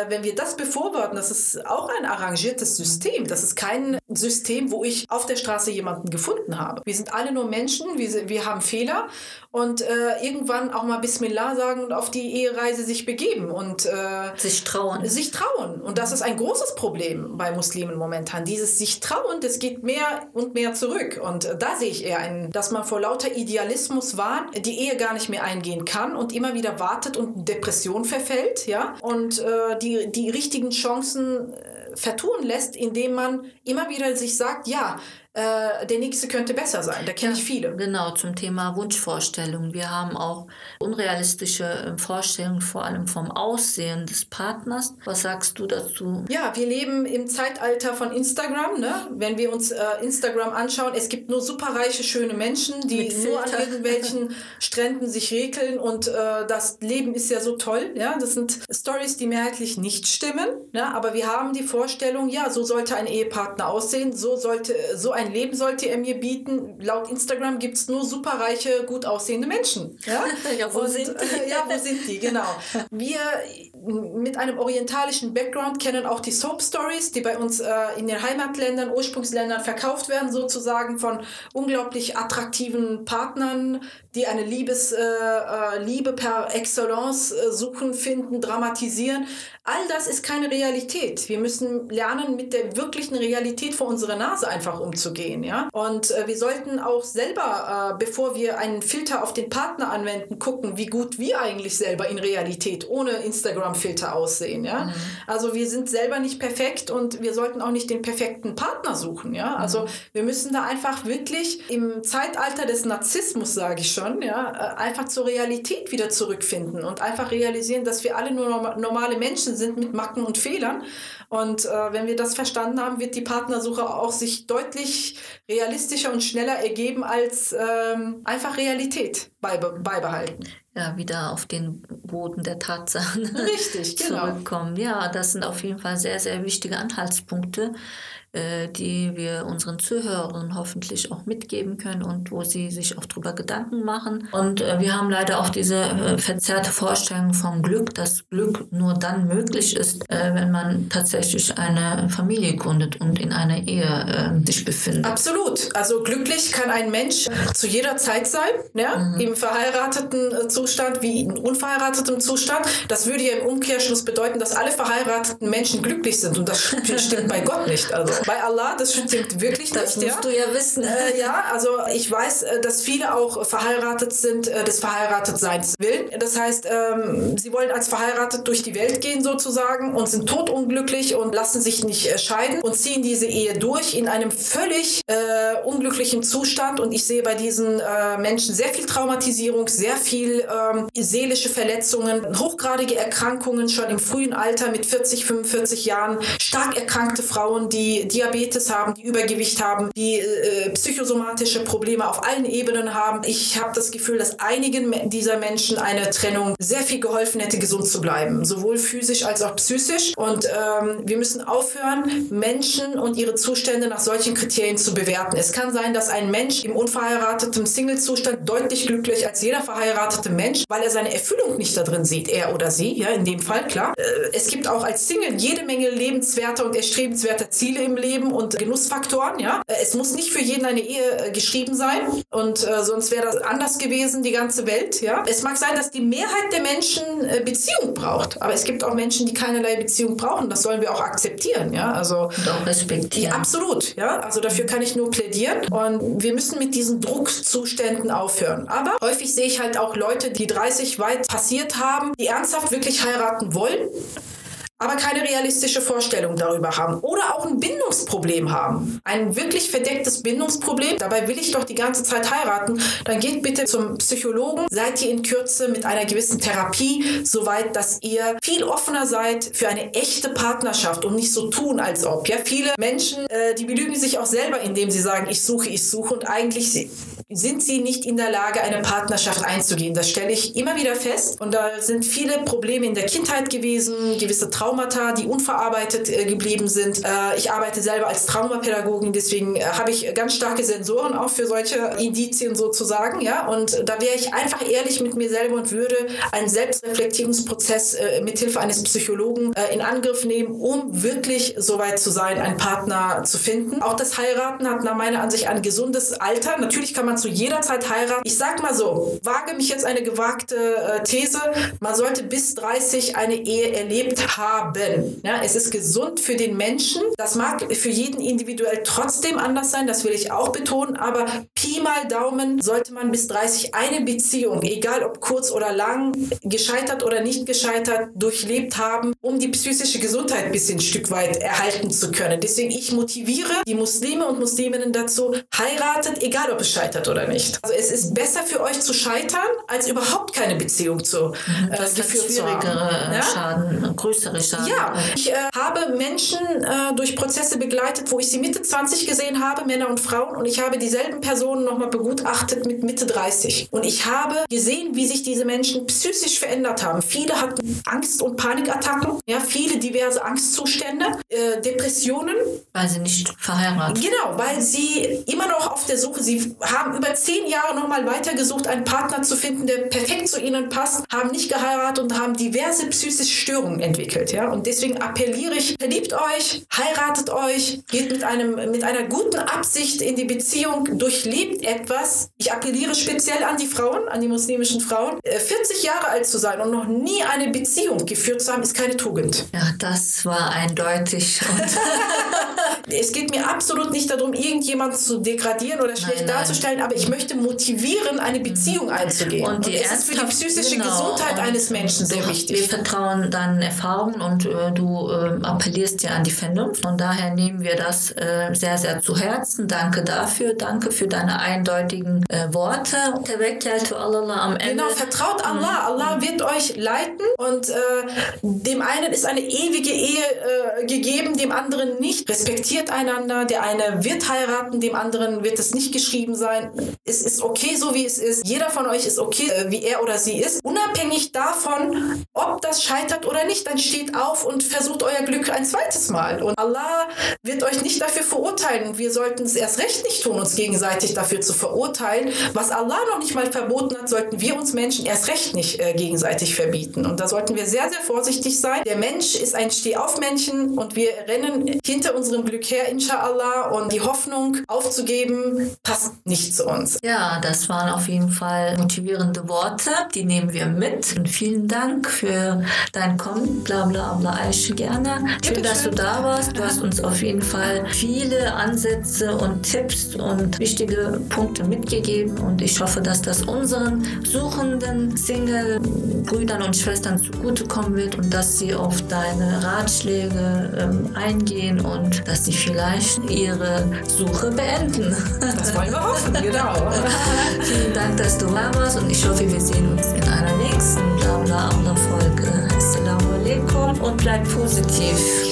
wenn wir das befürworten, das ist auch ein arrangiertes System. Das ist kein System, wo ich auf der Straße jemanden gefunden habe. Wir sind alle nur Menschen, wir, wir haben Fehler und äh, irgendwann auch mal Bismillah sagen und auf die Ehereise sich begeben und äh, sich trauen. Sich trauen. Und das ist ein großes Problem bei Muslimen momentan. Dieses sich trauen, das geht mehr und mehr zurück. Und äh, da sehe ich eher ein, dass man vor lauter Idealismus warnt, die Ehe gar nicht mehr eingehen kann und immer wieder wartet und Depression verfällt, ja. Und äh, die, die richtigen Chancen äh, vertun lässt, indem man immer wieder sich sagt, ja, äh, der nächste könnte besser sein. Da kenne ja, ich viele. Genau, zum Thema Wunschvorstellungen. Wir haben auch unrealistische äh, Vorstellungen, vor allem vom Aussehen des Partners. Was sagst du dazu? Ja, wir leben im Zeitalter von Instagram. Ne? Wenn wir uns äh, Instagram anschauen, es gibt nur superreiche, schöne Menschen, die nur an irgendwelchen Stränden sich regeln und äh, das Leben ist ja so toll. Ja? Das sind Stories, die mehrheitlich nicht stimmen. Ne? Aber wir haben die Vorstellung, ja, so sollte ein Ehepartner aussehen, so sollte so ein ein Leben sollte er mir bieten. Laut Instagram gibt es nur superreiche, gut aussehende Menschen. Ja, ja wo Und, sind die? ja, wo sind die? Genau. Wir mit einem orientalischen Background kennen auch die Soap Stories, die bei uns äh, in den Heimatländern, Ursprungsländern verkauft werden, sozusagen von unglaublich attraktiven Partnern, die eine Liebes, äh, äh, Liebe per Excellence äh, suchen, finden, dramatisieren. All das ist keine Realität. Wir müssen lernen, mit der wirklichen Realität vor unserer Nase einfach umzugehen. Ja? Und äh, wir sollten auch selber, bevor wir einen Filter auf den Partner anwenden, gucken, wie gut wir eigentlich selber in Realität ohne Instagram-Filter aussehen. Ja? Mhm. Also wir sind selber nicht perfekt und wir sollten auch nicht den perfekten Partner suchen. Ja? Also mhm. wir müssen da einfach wirklich im Zeitalter des Narzissmus, sage ich schon, ja, äh, einfach zur Realität wieder zurückfinden und einfach realisieren, dass wir alle nur normale Menschen sind mit Macken und Fehlern und äh, wenn wir das verstanden haben, wird die Partnersuche auch sich deutlich realistischer und schneller ergeben als ähm, einfach Realität beibe beibehalten. Ja, wieder auf den Boden der Tatsachen Richtig, genau. zurückkommen. Ja, das sind auf jeden Fall sehr, sehr wichtige Anhaltspunkte, äh, die wir unseren Zuhörern hoffentlich auch mitgeben können und wo sie sich auch darüber Gedanken machen. Und äh, wir haben leider auch diese äh, verzerrte Vorstellung vom Glück, dass Glück nur dann möglich ist, wenn man tatsächlich eine Familie gründet und in einer Ehe sich befindet. Absolut. Also glücklich kann ein Mensch zu jeder Zeit sein, ja? Mhm. im verheirateten Zustand wie im unverheirateten Zustand. Das würde ja im Umkehrschluss bedeuten, dass alle verheirateten Menschen glücklich sind und das stimmt bei Gott nicht. Also bei Allah, das stimmt wirklich das nicht. Das musst ja. du ja wissen. Äh, ja, also ich weiß, äh, dass viele auch verheiratet sind, äh, des Verheiratetseins willen. Das heißt, ähm, sie wollen als verheiratet durch die Welt gehen sozusagen und sind totunglücklich und lassen sich nicht äh, scheiden und ziehen diese Ehe durch in einem völlig äh, unglücklichen Zustand. Und ich sehe bei diesen äh, Menschen sehr viel Traumatisierung, sehr viel ähm, seelische Verletzungen, hochgradige Erkrankungen schon im frühen Alter mit 40, 45 Jahren, stark erkrankte Frauen, die Diabetes haben, die Übergewicht haben, die äh, psychosomatische Probleme auf allen Ebenen haben. Ich habe das Gefühl, dass einigen dieser Menschen eine Trennung sehr viel geholfen hätte, gesund zu bleiben, sowohl physisch als auch psychisch. Und ähm, wir müssen aufhören, Menschen und ihre Zustände nach solchen Kriterien zu bewerten. Es kann sein, dass ein Mensch im unverheirateten Single-Zustand deutlich glücklich als jeder verheiratete Mensch, weil er seine Erfüllung nicht da drin sieht, er oder sie, ja, in dem Fall, klar. Äh, es gibt auch als Single jede Menge lebenswerte und erstrebenswerte Ziele im Leben und Genussfaktoren, ja. Es muss nicht für jeden eine Ehe äh, geschrieben sein und äh, sonst wäre das anders gewesen, die ganze Welt, ja. Es mag sein, dass die Mehrheit der Menschen äh, Beziehung braucht, aber es gibt auch Menschen, die keinerlei Beziehung brauchen. Das sollen wir auch akzeptieren, ja. Also und auch respektieren. Absolut, ja. Also dafür kann ich nur plädieren und wir müssen mit diesen Druckzuständen aufhören. Aber häufig sehe ich halt auch Leute, die 30 weit passiert haben, die ernsthaft wirklich heiraten wollen aber keine realistische Vorstellung darüber haben oder auch ein Bindungsproblem haben. Ein wirklich verdecktes Bindungsproblem. Dabei will ich doch die ganze Zeit heiraten. Dann geht bitte zum Psychologen. Seid ihr in Kürze mit einer gewissen Therapie so weit, dass ihr viel offener seid für eine echte Partnerschaft und nicht so tun, als ob. Ja, viele Menschen, äh, die belügen sich auch selber, indem sie sagen, ich suche, ich suche und eigentlich sind sie nicht in der Lage, eine Partnerschaft einzugehen. Das stelle ich immer wieder fest. Und da sind viele Probleme in der Kindheit gewesen, gewisse Traumata, die unverarbeitet äh, geblieben sind. Äh, ich arbeite selber als Traumapädagogin, deswegen äh, habe ich ganz starke Sensoren auch für solche Indizien sozusagen. Und da wäre ich einfach ehrlich mit mir selber und würde einen Selbstreflektierungsprozess mithilfe eines Psychologen in Angriff nehmen, um wirklich so weit zu sein, einen Partner zu finden. Auch das Heiraten hat nach meiner Ansicht ein gesundes Alter. Natürlich kann man zu jeder Zeit heiraten. Ich sag mal so, wage mich jetzt eine gewagte äh, These, man sollte bis 30 eine Ehe erlebt haben. Ja, es ist gesund für den Menschen. Das mag für jeden individuell trotzdem anders sein, das will ich auch betonen, aber Pi mal Daumen sollte man bis 30 eine Beziehung, egal ob kurz oder lang, gescheitert oder nicht gescheitert, durchlebt haben, um die psychische Gesundheit ein bisschen ein Stück weit erhalten zu können. Deswegen ich motiviere die Muslime und Musliminnen dazu, heiratet, egal ob es scheitert oder nicht. Also es ist besser für euch zu scheitern, als überhaupt keine Beziehung zu mhm, äh, geführt zu haben. Ja? Schaden, größere Schaden. Ja, ich äh, habe Menschen äh, durch Prozesse begleitet, wo ich sie Mitte 20 gesehen habe, Männer und Frauen, und ich habe dieselben Personen nochmal begutachtet mit Mitte 30. Und ich habe gesehen, wie sich diese Menschen psychisch verändert haben. Viele hatten Angst- und Panikattacken, ja, viele diverse Angstzustände, äh, Depressionen. Weil sie nicht verheiratet Genau, weil sie immer noch auf der Suche, sie haben über zehn Jahre nochmal weitergesucht, einen Partner zu finden, der perfekt zu ihnen passt, haben nicht geheiratet und haben diverse psychische Störungen entwickelt. Ja? Und deswegen appelliere ich, verliebt euch, heiratet euch, geht mit, einem, mit einer guten Absicht in die Beziehung, durchlebt etwas, Ich appelliere speziell an die Frauen, an die muslimischen Frauen. 40 äh, Jahre alt zu sein und noch nie eine Beziehung geführt zu haben, ist keine Tugend. Ja, das war eindeutig. es geht mir absolut nicht darum, irgendjemand zu degradieren oder schlecht nein, nein. darzustellen, aber ich möchte motivieren, eine Beziehung einzugehen. Und, die und es ist für die psychische genau. Gesundheit und eines Menschen sehr wichtig. Wir vertrauen deinen Erfahrungen und äh, du äh, appellierst ja an die Vernunft. Von daher nehmen wir das äh, sehr, sehr zu Herzen. Danke dafür. Danke für deine eindeutigen äh, Worte. Allah am Ende. Genau, vertraut Allah. Allah wird euch leiten und äh, dem einen ist eine ewige Ehe äh, gegeben, dem anderen nicht. Respektiert einander. Der eine wird heiraten, dem anderen wird es nicht geschrieben sein. Es ist okay, so wie es ist. Jeder von euch ist okay, äh, wie er oder sie ist. Unabhängig davon, ob das scheitert oder nicht, dann steht auf und versucht euer Glück ein zweites Mal. Und Allah wird euch nicht dafür verurteilen. Wir sollten es erst recht nicht tun, uns gegenseitig dafür zu verurteilen. Was Allah noch nicht mal verboten hat, sollten wir uns Menschen erst recht nicht äh, gegenseitig verbieten. Und da sollten wir sehr, sehr vorsichtig sein. Der Mensch ist ein Stehaufmännchen und wir rennen hinter unserem Glück her, inshallah. Und die Hoffnung aufzugeben, passt nicht zu uns. Ja, das waren auf jeden Fall motivierende Worte. Die nehmen wir mit. Und vielen Dank für dein Kommen. Bla bla bla, Aisha, gerne. Schön, dass du da warst. Du hast uns auf jeden Fall viele Ansätze und Tipps und wichtige Punkte mitgegeben. Und ich hoffe, dass das unseren suchenden Single-Brüdern und Schwestern zugutekommen wird und dass sie auf deine Ratschläge ähm, eingehen und dass sie vielleicht ihre Suche beenden. Das wollen wir hoffen, genau. Vielen Dank, dass du da warst und ich hoffe, wir sehen uns in einer nächsten Blabla Folge. Assalamu alaikum und bleib positiv.